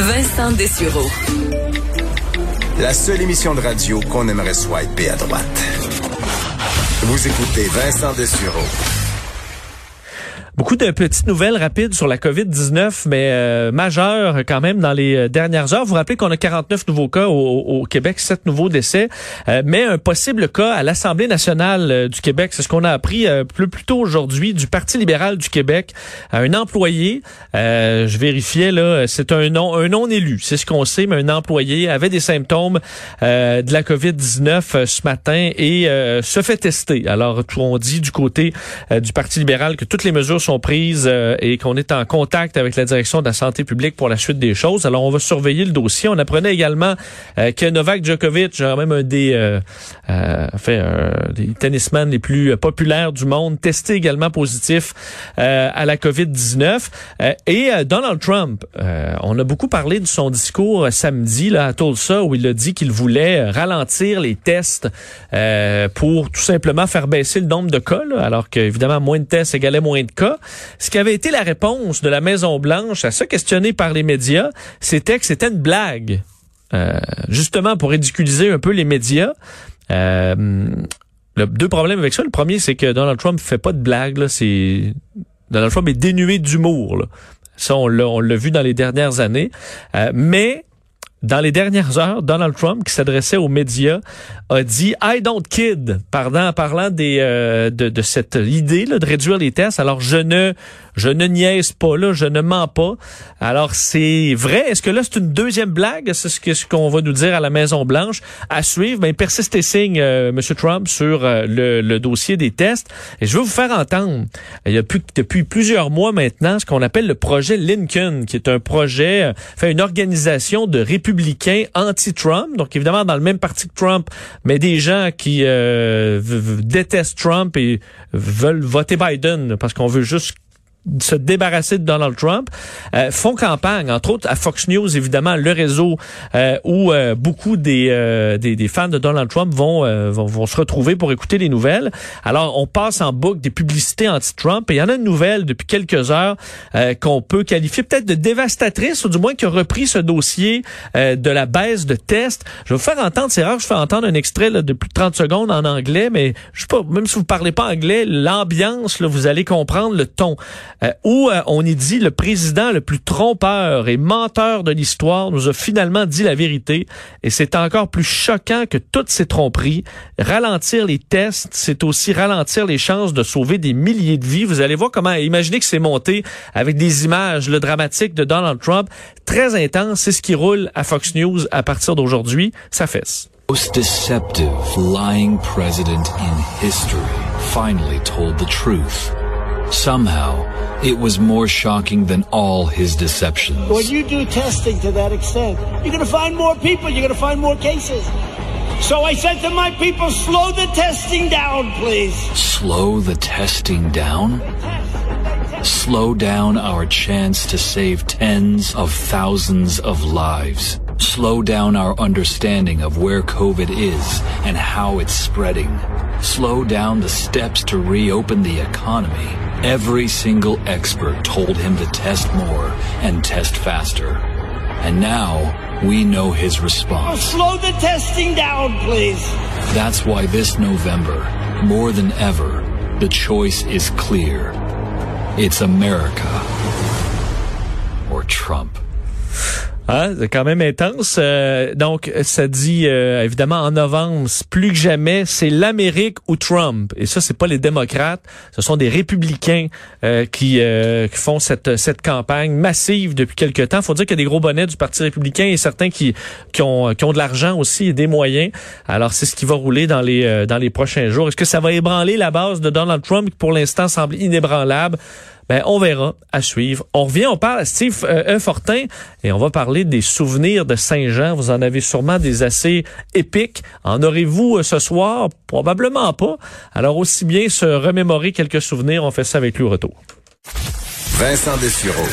Vincent Dessureau. La seule émission de radio qu'on aimerait swiper à droite. Vous écoutez Vincent Dessureau. Beaucoup de petites nouvelles rapides sur la COVID-19, mais euh, majeures quand même dans les euh, dernières heures. Vous vous rappelez qu'on a 49 nouveaux cas au, Québec, 7 nouveaux décès, euh, mais un possible cas à l'Assemblée nationale du Québec. C'est ce qu'on a appris plus, plus tôt aujourd'hui du Parti libéral du Québec. un employé, je vérifiais là, c'est un non, un non élu, c'est ce qu'on sait, mais un employé avait des symptômes de la COVID-19 ce matin et se fait tester. Alors, tout on dit du côté du Parti libéral que toutes les mesures sont prises euh, et qu'on est en contact avec la direction de la santé publique pour la suite des choses. Alors, on va surveiller le dossier. On apprenait également euh, que Novak Djokovic, même un des, euh, fait, des tennisman les plus populaires du monde, testé également positif à la COVID-19. et Donald Trump, on a beaucoup parlé de son discours samedi là, à Tulsa où il a dit qu'il voulait ralentir les tests pour tout simplement faire baisser le nombre de cas, alors qu'évidemment, moins de tests égalait moins de cas. Ce qui avait été la réponse de la Maison-Blanche à ça questionné par les médias, c'était que c'était une blague. Euh, justement pour ridiculiser un peu les médias. Euh, deux problèmes avec ça. Le premier, c'est que Donald Trump fait pas de blague. C'est Donald Trump est dénué d'humour. Ça, on l'a vu dans les dernières années. Euh, mais dans les dernières heures, Donald Trump, qui s'adressait aux médias, a dit I don't kid, pardon, parlant des, euh, de, de, cette idée là, de réduire les tests. Alors je ne je ne niaise pas là, je ne mens pas. Alors c'est vrai. Est-ce que là c'est une deuxième blague? C'est ce qu'on va nous dire à la Maison Blanche à suivre. Ben persiste signe, euh, Monsieur Trump, sur euh, le, le, dossier des tests. Et je veux vous faire entendre. Il y a plus, depuis plusieurs mois maintenant ce qu'on appelle le projet Lincoln, qui est un projet, fait une organisation de républicains anti-Trump. Donc évidemment dans le même parti que Trump mais des gens qui euh, détestent Trump et veulent voter Biden parce qu'on veut juste se débarrasser de Donald Trump, euh, font campagne, entre autres à Fox News, évidemment, le réseau euh, où euh, beaucoup des, des, des, fans de Donald Trump vont, vont, vont, se retrouver pour écouter les nouvelles. Alors, on passe en boucle des publicités anti-Trump et il y en a une nouvelle depuis quelques heures qu'on peut qualifier peut-être de dévastatrice ou du moins qui a repris ce dossier de la baisse de tests. Je vais vous faire entendre, c'est rare que je fais entendre un extrait là, de plus de 30 secondes en anglais, mais je sais pas, même si vous parlez pas anglais, l'ambiance, vous allez comprendre le ton. Euh, où euh, on y dit le président le plus trompeur et menteur de l'histoire nous a finalement dit la vérité et c'est encore plus choquant que toutes ces tromperies. Ralentir les tests, c'est aussi ralentir les chances de sauver des milliers de vies. Vous allez voir comment, imaginez que c'est monté avec des images le dramatique de Donald Trump, très intense, c'est ce qui roule à Fox News à partir d'aujourd'hui, ça fesse. Somehow, it was more shocking than all his deceptions. When you do testing to that extent, you're going to find more people, you're going to find more cases. So I said to my people, slow the testing down, please. Slow the testing down? Slow down our chance to save tens of thousands of lives. Slow down our understanding of where COVID is and how it's spreading. Slow down the steps to reopen the economy. Every single expert told him to test more and test faster. And now we know his response. Oh, slow the testing down, please. That's why this November, more than ever, the choice is clear. It's America or Trump. Hein, c'est quand même intense. Euh, donc, ça dit euh, évidemment en novembre, plus que jamais, c'est l'Amérique ou Trump. Et ça, c'est pas les démocrates, ce sont des républicains euh, qui, qui, font cette, cette campagne massive depuis quelque temps. Faut dire qu'il y a des gros bonnets du Parti républicain et certains qui, qui, ont, qui ont de l'argent aussi et des moyens. Alors, c'est ce qui va rouler dans les, dans les prochains jours. Est-ce que ça va ébranler la base de Donald Trump qui, pour l'instant, semble inébranlable? Ben, on verra à suivre. On revient, on parle à Steve euh, et on va parler des souvenirs de Saint-Jean. Vous en avez sûrement des assez épiques. En aurez-vous euh, ce soir? Probablement pas. Alors aussi bien se remémorer quelques souvenirs. On fait ça avec lui au retour. Vincent Dessureau,